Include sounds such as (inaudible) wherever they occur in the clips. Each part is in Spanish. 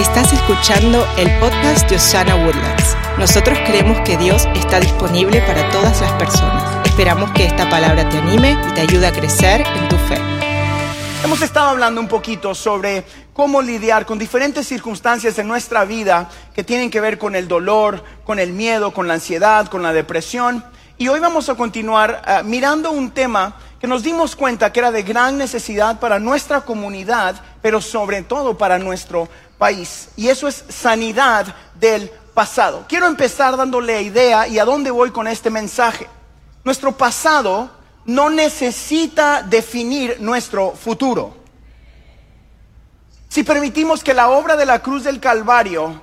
Estás escuchando el podcast de Osana Woodlands. Nosotros creemos que Dios está disponible para todas las personas. Esperamos que esta palabra te anime y te ayude a crecer en tu fe. Hemos estado hablando un poquito sobre cómo lidiar con diferentes circunstancias en nuestra vida que tienen que ver con el dolor, con el miedo, con la ansiedad, con la depresión. Y hoy vamos a continuar uh, mirando un tema que nos dimos cuenta que era de gran necesidad para nuestra comunidad, pero sobre todo para nuestro país. Y eso es sanidad del pasado. Quiero empezar dándole idea y a dónde voy con este mensaje. Nuestro pasado no necesita definir nuestro futuro. Si permitimos que la obra de la cruz del Calvario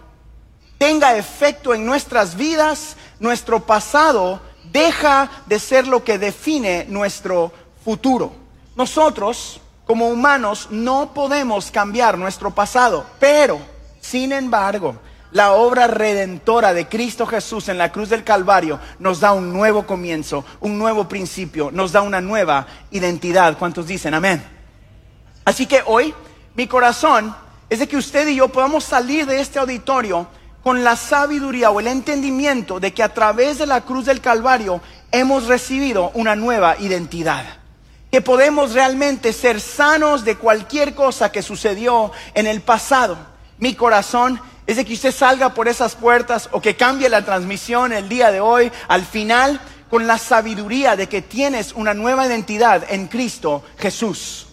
tenga efecto en nuestras vidas, nuestro pasado deja de ser lo que define nuestro futuro. Nosotros como humanos no podemos cambiar nuestro pasado, pero, sin embargo, la obra redentora de Cristo Jesús en la cruz del Calvario nos da un nuevo comienzo, un nuevo principio, nos da una nueva identidad. ¿Cuántos dicen amén? Así que hoy mi corazón es de que usted y yo podamos salir de este auditorio con la sabiduría o el entendimiento de que a través de la cruz del Calvario hemos recibido una nueva identidad que podemos realmente ser sanos de cualquier cosa que sucedió en el pasado. Mi corazón es de que usted salga por esas puertas o que cambie la transmisión el día de hoy, al final, con la sabiduría de que tienes una nueva identidad en Cristo Jesús.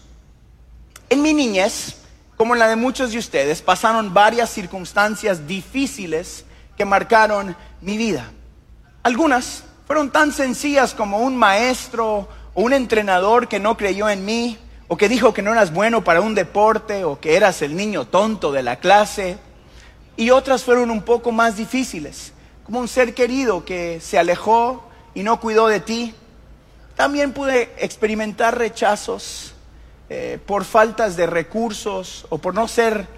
En mi niñez, como en la de muchos de ustedes, pasaron varias circunstancias difíciles que marcaron mi vida. Algunas fueron tan sencillas como un maestro o un entrenador que no creyó en mí, o que dijo que no eras bueno para un deporte, o que eras el niño tonto de la clase. Y otras fueron un poco más difíciles, como un ser querido que se alejó y no cuidó de ti. También pude experimentar rechazos eh, por faltas de recursos o por no ser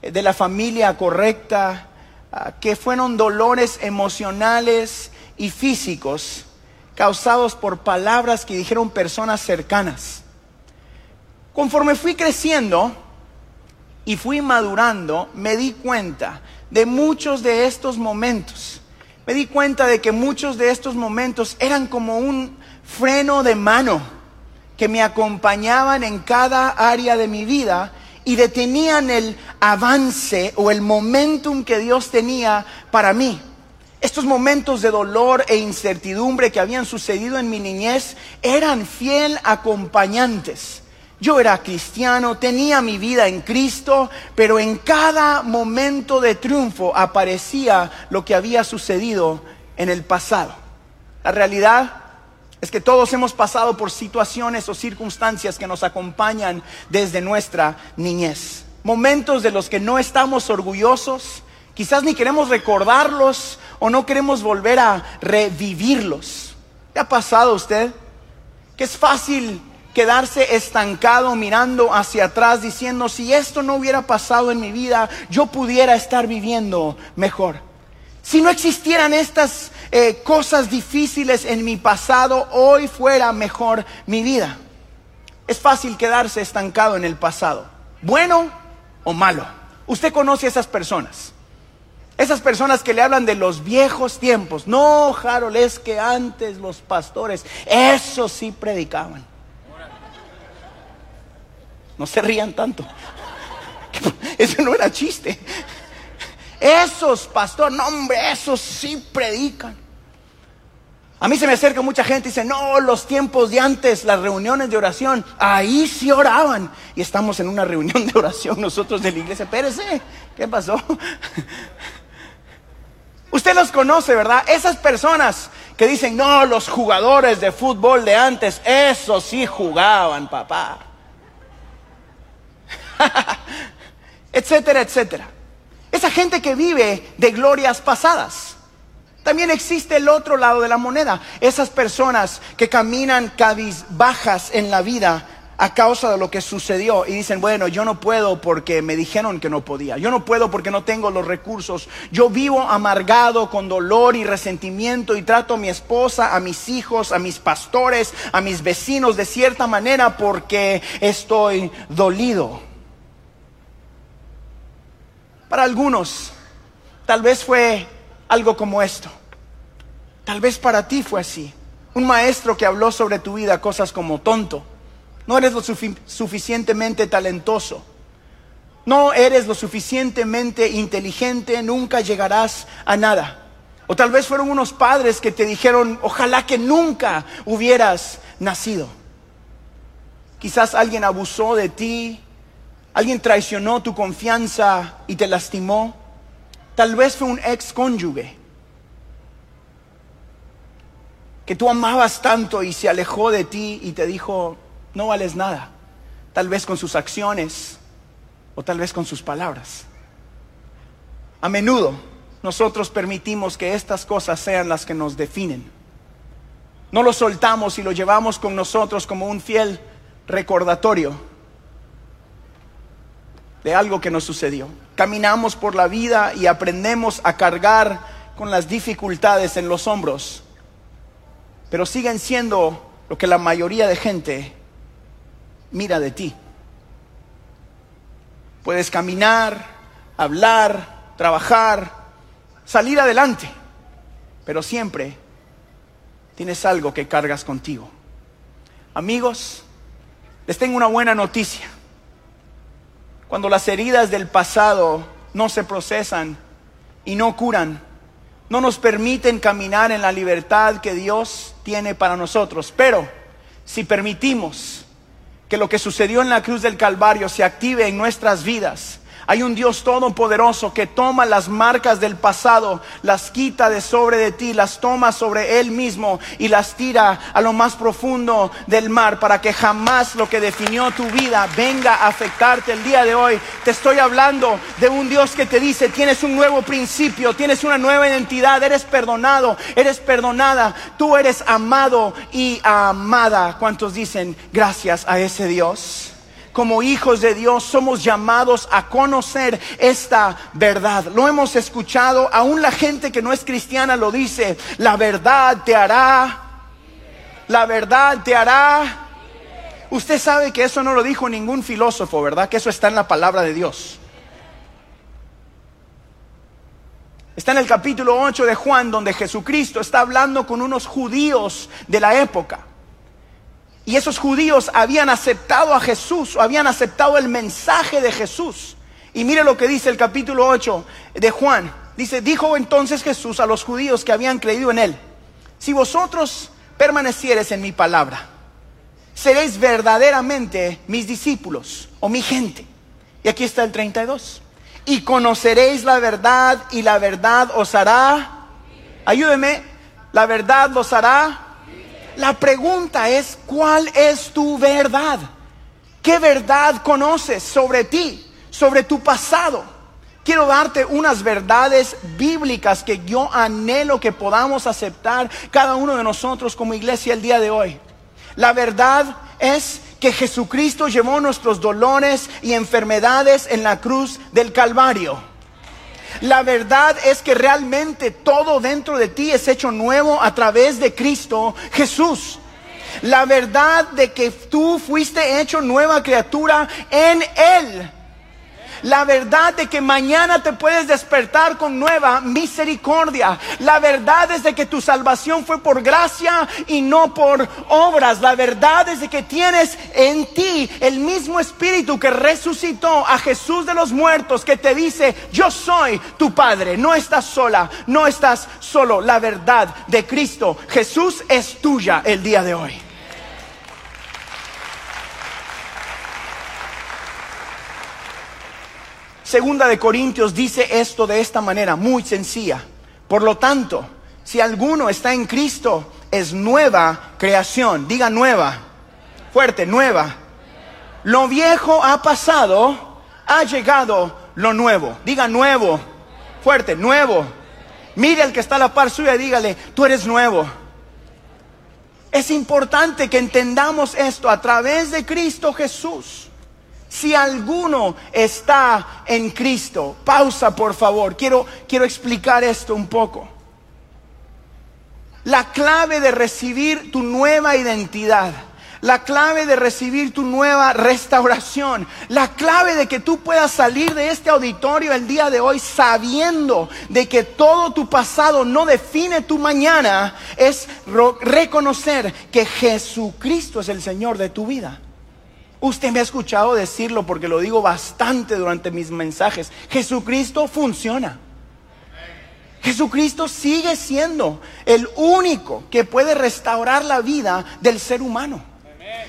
eh, de la familia correcta, ah, que fueron dolores emocionales y físicos causados por palabras que dijeron personas cercanas. Conforme fui creciendo y fui madurando, me di cuenta de muchos de estos momentos. Me di cuenta de que muchos de estos momentos eran como un freno de mano que me acompañaban en cada área de mi vida y detenían el avance o el momentum que Dios tenía para mí. Estos momentos de dolor e incertidumbre que habían sucedido en mi niñez eran fiel acompañantes. Yo era cristiano, tenía mi vida en Cristo, pero en cada momento de triunfo aparecía lo que había sucedido en el pasado. La realidad es que todos hemos pasado por situaciones o circunstancias que nos acompañan desde nuestra niñez. Momentos de los que no estamos orgullosos, quizás ni queremos recordarlos o no queremos volver a revivirlos. ¿Qué ha pasado usted? Que es fácil quedarse estancado mirando hacia atrás diciendo, si esto no hubiera pasado en mi vida, yo pudiera estar viviendo mejor. Si no existieran estas eh, cosas difíciles en mi pasado, hoy fuera mejor mi vida. Es fácil quedarse estancado en el pasado, bueno o malo. Usted conoce a esas personas. Esas personas que le hablan de los viejos tiempos. No, Harold, es que antes los pastores, eso sí predicaban. No se rían tanto. (laughs) Eso no era chiste. Esos pastores, no hombre, esos sí predican. A mí se me acerca mucha gente y dice, no, los tiempos de antes, las reuniones de oración, ahí sí oraban. Y estamos en una reunión de oración nosotros de la iglesia. Espérese, ¿qué pasó? (laughs) Usted los conoce, ¿verdad? Esas personas que dicen, no, los jugadores de fútbol de antes, eso sí jugaban, papá. (laughs) etcétera, etcétera. Esa gente que vive de glorias pasadas. También existe el otro lado de la moneda. Esas personas que caminan cabizbajas en la vida a causa de lo que sucedió y dicen, bueno, yo no puedo porque me dijeron que no podía, yo no puedo porque no tengo los recursos, yo vivo amargado con dolor y resentimiento y trato a mi esposa, a mis hijos, a mis pastores, a mis vecinos de cierta manera porque estoy dolido. Para algunos, tal vez fue algo como esto. Tal vez para ti fue así. Un maestro que habló sobre tu vida cosas como tonto. No eres lo suficientemente talentoso. No eres lo suficientemente inteligente, nunca llegarás a nada. O tal vez fueron unos padres que te dijeron, ojalá que nunca hubieras nacido. Quizás alguien abusó de ti, alguien traicionó tu confianza y te lastimó. Tal vez fue un ex cónyuge que tú amabas tanto y se alejó de ti y te dijo, no vales nada. Tal vez con sus acciones o tal vez con sus palabras. A menudo nosotros permitimos que estas cosas sean las que nos definen. No lo soltamos y lo llevamos con nosotros como un fiel recordatorio de algo que nos sucedió. Caminamos por la vida y aprendemos a cargar con las dificultades en los hombros, pero siguen siendo lo que la mayoría de gente mira de ti. Puedes caminar, hablar, trabajar, salir adelante, pero siempre tienes algo que cargas contigo. Amigos, les tengo una buena noticia. Cuando las heridas del pasado no se procesan y no curan, no nos permiten caminar en la libertad que Dios tiene para nosotros. Pero si permitimos que lo que sucedió en la cruz del Calvario se active en nuestras vidas, hay un Dios todopoderoso que toma las marcas del pasado, las quita de sobre de ti, las toma sobre Él mismo y las tira a lo más profundo del mar para que jamás lo que definió tu vida venga a afectarte el día de hoy. Te estoy hablando de un Dios que te dice, tienes un nuevo principio, tienes una nueva identidad, eres perdonado, eres perdonada, tú eres amado y amada. ¿Cuántos dicen gracias a ese Dios? Como hijos de Dios somos llamados a conocer esta verdad. Lo hemos escuchado, aún la gente que no es cristiana lo dice, la verdad te hará, la verdad te hará. Usted sabe que eso no lo dijo ningún filósofo, ¿verdad? Que eso está en la palabra de Dios. Está en el capítulo 8 de Juan, donde Jesucristo está hablando con unos judíos de la época. Y esos judíos habían aceptado a Jesús, o habían aceptado el mensaje de Jesús. Y mire lo que dice el capítulo 8 de Juan. Dice, dijo entonces Jesús a los judíos que habían creído en él, si vosotros permanecieres en mi palabra, seréis verdaderamente mis discípulos o mi gente. Y aquí está el 32. Y conoceréis la verdad y la verdad os hará, ayúdeme, la verdad os hará la pregunta es, ¿cuál es tu verdad? ¿Qué verdad conoces sobre ti, sobre tu pasado? Quiero darte unas verdades bíblicas que yo anhelo que podamos aceptar cada uno de nosotros como iglesia el día de hoy. La verdad es que Jesucristo llevó nuestros dolores y enfermedades en la cruz del Calvario. La verdad es que realmente todo dentro de ti es hecho nuevo a través de Cristo Jesús. La verdad de que tú fuiste hecho nueva criatura en Él la verdad de que mañana te puedes despertar con nueva misericordia. La verdad es de que tu salvación fue por gracia y no por obras. La verdad es de que tienes en ti el mismo espíritu que resucitó a Jesús de los muertos, que te dice, yo soy tu Padre. No estás sola, no estás solo. La verdad de Cristo Jesús es tuya el día de hoy. Segunda de Corintios dice esto de esta manera, muy sencilla. Por lo tanto, si alguno está en Cristo, es nueva creación. Diga nueva. Fuerte, nueva. Lo viejo ha pasado, ha llegado lo nuevo. Diga nuevo. Fuerte, nuevo. Mire al que está a la par suya y dígale, tú eres nuevo. Es importante que entendamos esto a través de Cristo Jesús. Si alguno está en Cristo, pausa por favor, quiero, quiero explicar esto un poco. La clave de recibir tu nueva identidad, la clave de recibir tu nueva restauración, la clave de que tú puedas salir de este auditorio el día de hoy sabiendo de que todo tu pasado no define tu mañana, es reconocer que Jesucristo es el Señor de tu vida. Usted me ha escuchado decirlo porque lo digo bastante durante mis mensajes. Jesucristo funciona. Jesucristo sigue siendo el único que puede restaurar la vida del ser humano.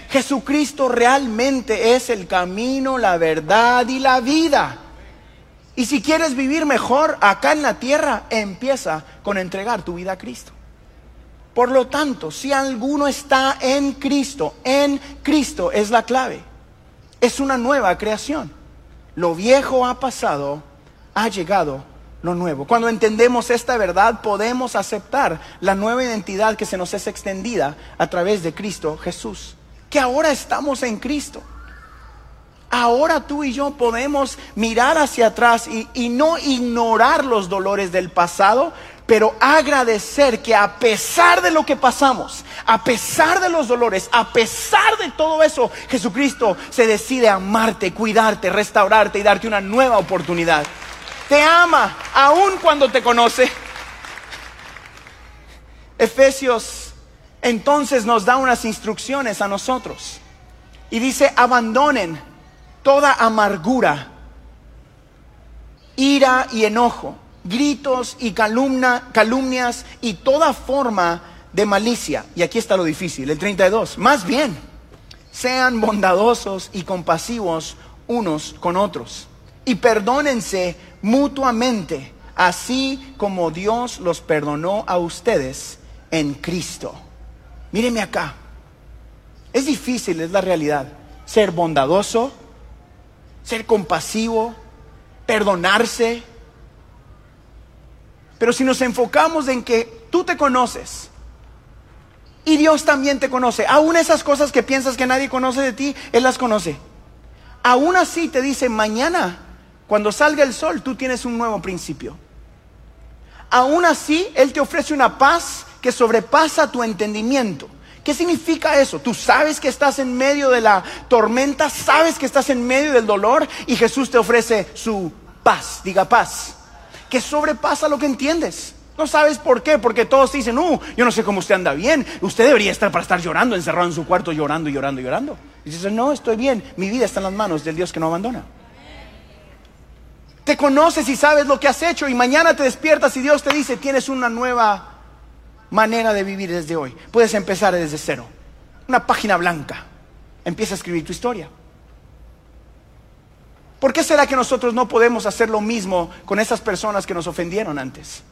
Jesucristo realmente es el camino, la verdad y la vida. Y si quieres vivir mejor acá en la tierra, empieza con entregar tu vida a Cristo. Por lo tanto, si alguno está en Cristo, en Cristo es la clave. Es una nueva creación. Lo viejo ha pasado, ha llegado lo nuevo. Cuando entendemos esta verdad, podemos aceptar la nueva identidad que se nos es extendida a través de Cristo Jesús. Que ahora estamos en Cristo. Ahora tú y yo podemos mirar hacia atrás y, y, no ignorar los dolores del pasado, pero agradecer que a pesar de lo que pasamos, a pesar de los dolores, a pesar de todo eso, Jesucristo se decide amarte, cuidarte, restaurarte y darte una nueva oportunidad te ama aun cuando te conoce. Efesios entonces nos da unas instrucciones a nosotros y dice, abandonen toda amargura, ira y enojo, gritos y calumna, calumnias y toda forma de malicia. Y aquí está lo difícil, el 32. Más bien, sean bondadosos y compasivos unos con otros y perdónense mutuamente, así como Dios los perdonó a ustedes en Cristo. Míreme acá. Es difícil, es la realidad. Ser bondadoso, ser compasivo, perdonarse. Pero si nos enfocamos en que tú te conoces y Dios también te conoce, aún esas cosas que piensas que nadie conoce de ti, Él las conoce. Aún así te dice, mañana cuando salga el sol, tú tienes un nuevo principio. Aún así, Él te ofrece una paz que sobrepasa tu entendimiento. ¿Qué significa eso? Tú sabes que estás en medio de la tormenta, sabes que estás en medio del dolor y Jesús te ofrece su paz, diga paz, que sobrepasa lo que entiendes. No sabes por qué, porque todos te dicen, uh, yo no sé cómo usted anda bien, usted debería estar para estar llorando, encerrado en su cuarto, llorando, llorando, llorando. Y dices, no, estoy bien, mi vida está en las manos del Dios que no abandona. Te conoces y sabes lo que has hecho y mañana te despiertas y Dios te dice, tienes una nueva manera de vivir desde hoy. Puedes empezar desde cero. Una página blanca. Empieza a escribir tu historia. ¿Por qué será que nosotros no podemos hacer lo mismo con esas personas que nos ofendieron antes?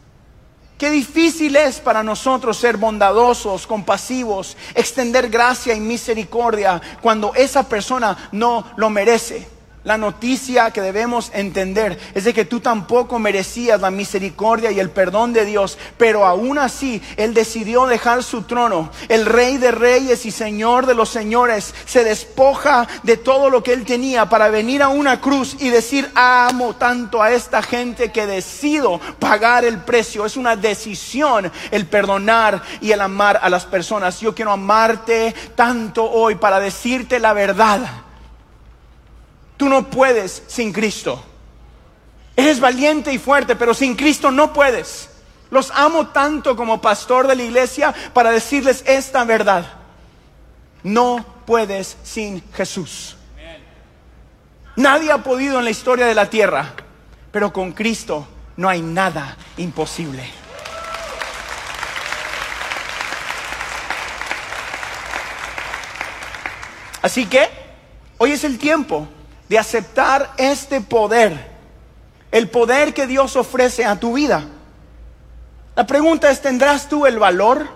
Qué difícil es para nosotros ser bondadosos, compasivos, extender gracia y misericordia cuando esa persona no lo merece. La noticia que debemos entender es de que tú tampoco merecías la misericordia y el perdón de Dios, pero aún así Él decidió dejar su trono. El rey de reyes y señor de los señores se despoja de todo lo que Él tenía para venir a una cruz y decir, amo tanto a esta gente que decido pagar el precio. Es una decisión el perdonar y el amar a las personas. Yo quiero amarte tanto hoy para decirte la verdad Tú no puedes sin Cristo. Eres valiente y fuerte, pero sin Cristo no puedes. Los amo tanto como pastor de la iglesia para decirles esta verdad. No puedes sin Jesús. Nadie ha podido en la historia de la tierra, pero con Cristo no hay nada imposible. Así que hoy es el tiempo de aceptar este poder, el poder que Dios ofrece a tu vida. La pregunta es, ¿tendrás tú el valor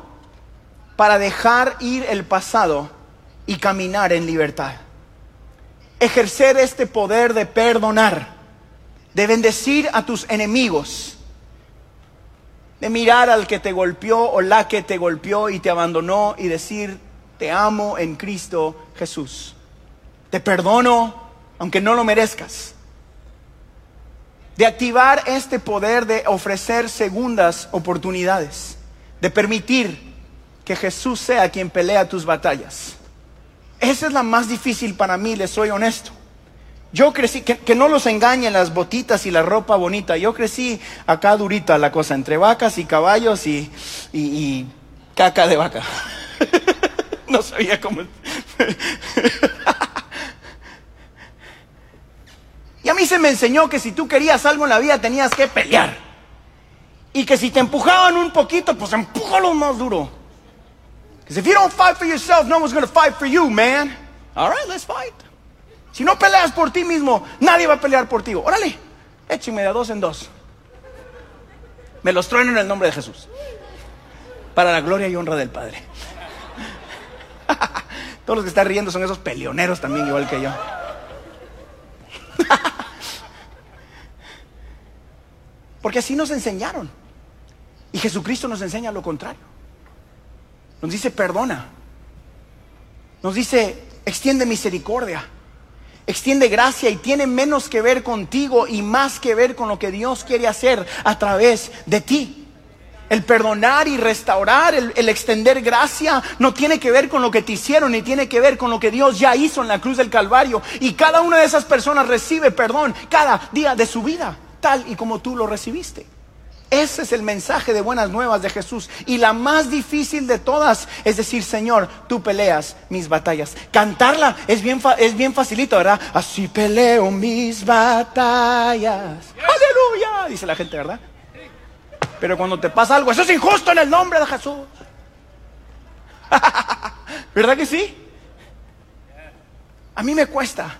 para dejar ir el pasado y caminar en libertad? Ejercer este poder de perdonar, de bendecir a tus enemigos, de mirar al que te golpeó o la que te golpeó y te abandonó y decir, te amo en Cristo Jesús. Te perdono aunque no lo merezcas. De activar este poder de ofrecer segundas oportunidades, de permitir que Jesús sea quien pelea tus batallas. esa es la más difícil para mí, les soy honesto. Yo crecí, que, no los engañen las botitas y la ropa bonita. Yo crecí acá durita la cosa, entre vacas y caballos y, y caca de vaca. (laughs) no sabía cómo. (laughs) y a mí se me enseñó que si tú querías algo en la vida tenías que pelear. Y que si te empujaban un poquito, pues empújalo más duro. Because if you don't fight for yourself, no one's going to fight for you, man. All right, let's fight. Si no peleas por ti mismo, nadie va a pelear por ti. Órale, écheme de dos en dos. Me los trueno en el nombre de Jesús. Para la gloria y honra del Padre. (laughs) Todos los que están riendo son esos peleoneros también, igual que yo. (laughs) Porque así nos enseñaron. Y Jesucristo nos enseña lo contrario. Nos dice perdona. Nos dice extiende misericordia. Extiende gracia y tiene menos que ver contigo y más que ver con lo que Dios quiere hacer a través de ti. El perdonar y restaurar, el, extender gracia, no tiene que ver con lo que te hicieron, ni tiene que ver con lo que Dios ya hizo en la cruz del Calvario. Y cada una de esas personas recibe perdón cada día de su vida, tal y como tú lo recibiste. Ese es el mensaje de buenas nuevas de Jesús. Y la más difícil de todas es decir, Señor, tú peleas mis batallas. Cantarla es bien, es bien facilito, ¿verdad? Así peleo mis batallas. Aleluya, dice la gente, ¿verdad? Pero cuando te pasa algo, eso es injusto en el nombre de Jesús. (laughs) ¿Verdad que sí? A mí me cuesta.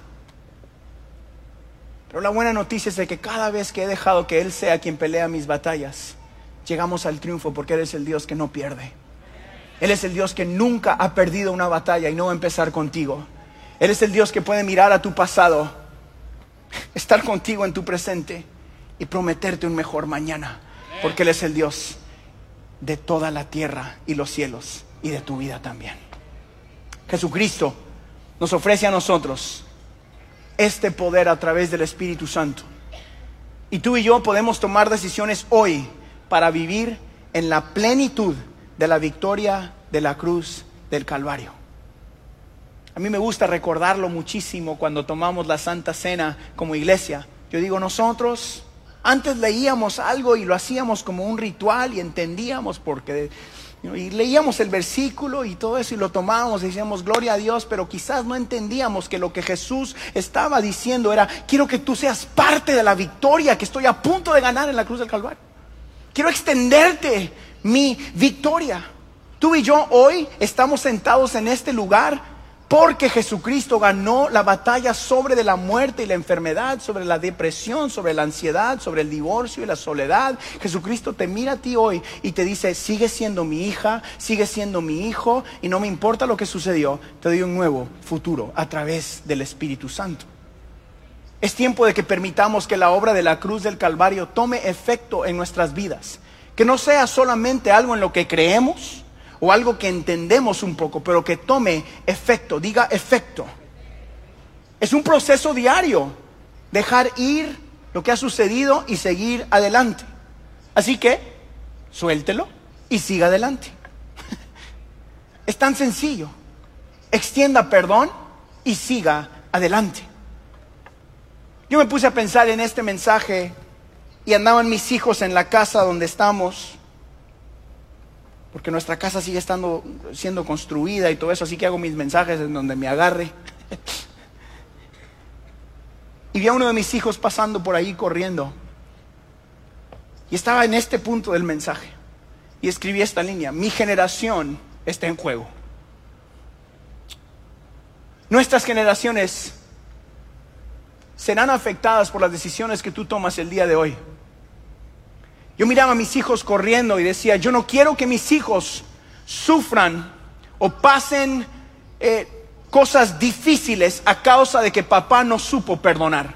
Pero la buena noticia es de que cada vez que he dejado que Él sea quien pelea mis batallas, llegamos al triunfo porque Él es el Dios que no pierde. Él es el Dios que nunca ha perdido una batalla y no va a empezar contigo. Él es el Dios que puede mirar a tu pasado, estar contigo en tu presente y prometerte un mejor mañana. Porque Él es el Dios de toda la tierra y los cielos y de tu vida también. Jesucristo nos ofrece a nosotros este poder a través del Espíritu Santo. Y tú y yo podemos tomar decisiones hoy para vivir en la plenitud de la victoria de la cruz del Calvario. A mí me gusta recordarlo muchísimo cuando tomamos la Santa Cena como iglesia. Yo digo, nosotros antes leíamos algo y lo hacíamos como un ritual y entendíamos porque y leíamos el versículo y todo eso y lo tomábamos y decíamos gloria a Dios, pero quizás no entendíamos que lo que Jesús estaba diciendo era, quiero que tú seas parte de la victoria que estoy a punto de ganar en la cruz del Calvario. Quiero extenderte mi victoria. Tú y yo hoy estamos sentados en este lugar porque Jesucristo ganó la batalla sobre la muerte y la enfermedad, sobre la depresión, sobre la ansiedad, sobre el divorcio y la soledad. Jesucristo te mira a ti hoy y te dice, sigue siendo mi hija, sigue siendo mi hijo y no me importa lo que sucedió, te doy un nuevo futuro a través del Espíritu Santo. Es tiempo de que permitamos que la obra de la cruz del Calvario tome efecto en nuestras vidas. Que no sea solamente algo en lo que creemos, o algo que entendemos un poco, pero que tome efecto, diga efecto. Es un proceso diario, dejar ir lo que ha sucedido y seguir adelante. Así que, suéltelo y siga adelante. (laughs) Es tan sencillo. Extienda perdón y siga adelante. Yo me puse a pensar en este mensaje y andaban mis hijos en la casa donde estamos porque nuestra casa sigue estando siendo construida y todo eso, así que hago mis mensajes en donde me agarre. y vi a uno de mis hijos pasando por ahí corriendo. Y estaba en este punto del mensaje. Y escribí esta línea, mi generación está en juego. Nuestras generaciones serán afectadas por las decisiones que tú tomas el día de hoy. Yo miraba a mis hijos corriendo y decía, yo no quiero que mis hijos sufran o pasen eh, cosas difíciles a causa de que papá no supo perdonar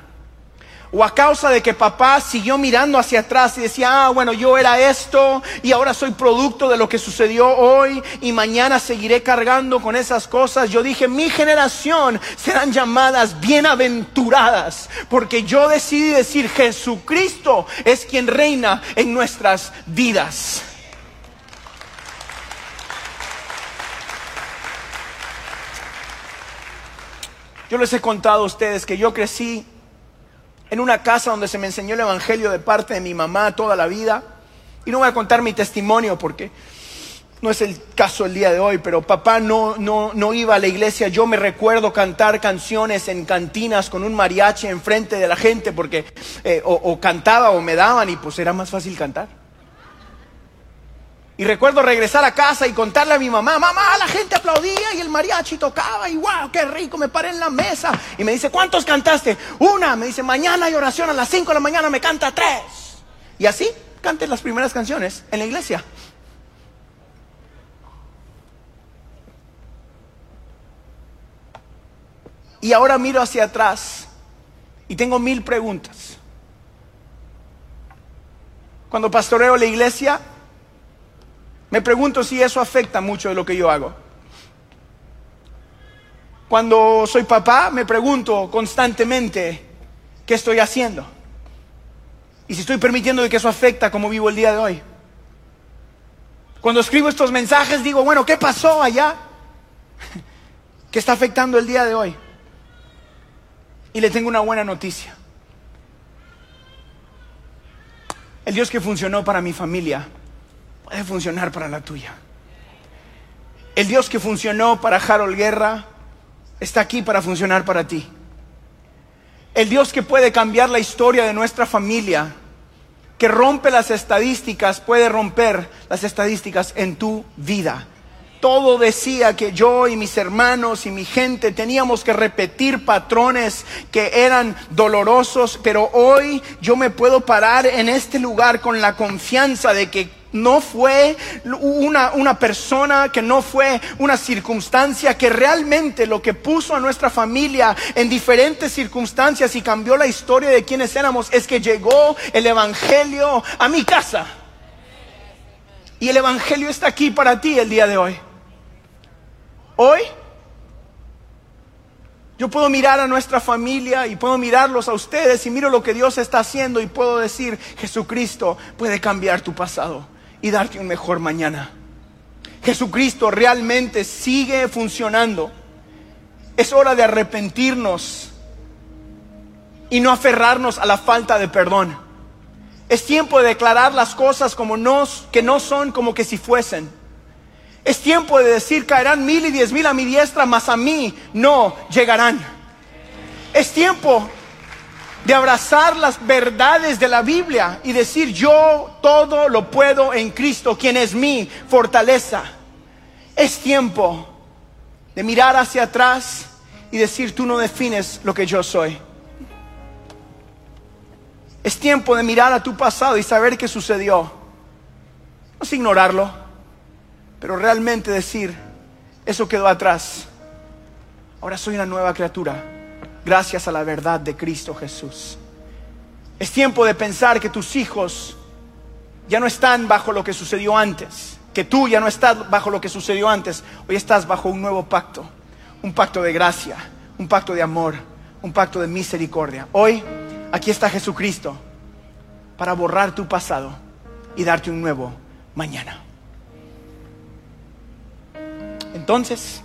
o a causa de que papá siguió mirando hacia atrás y decía, ah, bueno, yo era esto y ahora soy producto de lo que sucedió hoy y mañana seguiré cargando con esas cosas. Yo dije, mi generación serán llamadas bienaventuradas porque yo decidí decir, Jesucristo es quien reina en nuestras vidas. Yo les he contado a ustedes que yo crecí en una casa donde se me enseñó el Evangelio de parte de mi mamá toda la vida. Y no voy a contar mi testimonio porque no es el caso el día de hoy, pero papá no, no, no iba a la iglesia. Yo me recuerdo cantar canciones en cantinas con un mariachi enfrente de la gente porque eh, o, o cantaba o me daban y pues era más fácil cantar. Y recuerdo regresar a casa y contarle a mi mamá, mamá, la gente aplaudía y el mariachi tocaba y wow, qué rico, me paré en la mesa. Y me dice, ¿cuántos cantaste? Una, me dice, mañana hay oración a las 5 de la mañana, me canta tres. Y así canté las primeras canciones en la iglesia. Y ahora miro hacia atrás y tengo mil preguntas. Cuando pastoreo la iglesia, me pregunto si eso afecta mucho de lo que yo hago. Cuando soy papá, me pregunto constantemente qué estoy haciendo. Y si estoy permitiendo que eso afecta cómo vivo el día de hoy. Cuando escribo estos mensajes digo, bueno, ¿qué pasó allá? (laughs) ¿Qué está afectando el día de hoy? Y le tengo una buena noticia. El Dios que funcionó para mi familia puede funcionar para la tuya. El Dios que funcionó para Harold Guerra está aquí para funcionar para ti. El Dios que puede cambiar la historia de nuestra familia, que rompe las estadísticas, puede romper las estadísticas en tu vida. Todo decía que yo y mis hermanos y mi gente teníamos que repetir patrones que eran dolorosos, pero hoy yo me puedo parar en este lugar con la confianza de que no fue una, una, persona, que no fue una circunstancia, que realmente lo que puso a nuestra familia en diferentes circunstancias y cambió la historia de quienes éramos es que llegó el Evangelio a mi casa. Y el Evangelio está aquí para ti el día de hoy. Hoy yo puedo mirar a nuestra familia y puedo mirarlos a ustedes y miro lo que Dios está haciendo y puedo decir, Jesucristo puede cambiar tu pasado y darte un mejor mañana. Jesucristo realmente sigue funcionando. Es hora de arrepentirnos y no aferrarnos a la falta de perdón. Es tiempo de declarar las cosas como no, que no son como que si fuesen. Es tiempo de decir caerán mil y diez mil a mi diestra, mas a mí no llegarán. Es tiempo de abrazar las verdades de la Biblia y decir yo todo lo puedo en Cristo, quien es mi fortaleza. Es tiempo de mirar hacia atrás y decir tú no defines lo que yo soy. Es tiempo de mirar a tu pasado y saber qué sucedió. No es ignorarlo, pero realmente decir, eso quedó atrás. Ahora soy una nueva criatura gracias a la verdad de Cristo Jesús. Es tiempo de pensar que tus hijos ya no están bajo lo que sucedió antes, que tú ya no estás bajo lo que sucedió antes, hoy estás bajo un nuevo pacto, un pacto de gracia, un pacto de amor, un pacto de misericordia. Hoy aquí está Jesucristo para borrar tu pasado y darte un nuevo mañana. Entonces,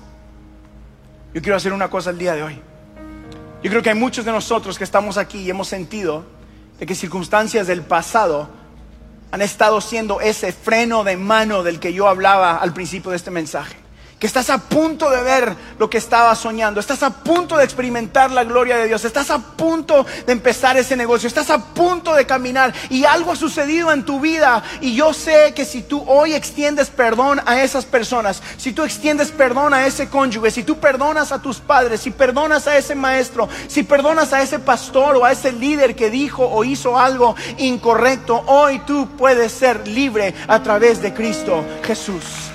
yo quiero hacer una cosa el día de hoy. Yo creo que hay muchos de nosotros que estamos aquí y hemos sentido de que circunstancias del pasado han estado siendo ese freno de mano del que yo hablaba al principio de este mensaje que estás a punto de ver lo que estabas soñando, estás a punto de experimentar la gloria de Dios, estás a punto de empezar ese negocio, estás a punto de caminar y algo ha sucedido en tu vida y yo sé que si tú hoy extiendes perdón a esas personas, si tú extiendes perdón a ese cónyuge, si tú perdonas a tus padres, si perdonas a ese maestro, si perdonas a ese pastor o a ese líder que dijo o hizo algo incorrecto, hoy tú puedes ser libre a través de Cristo Jesús.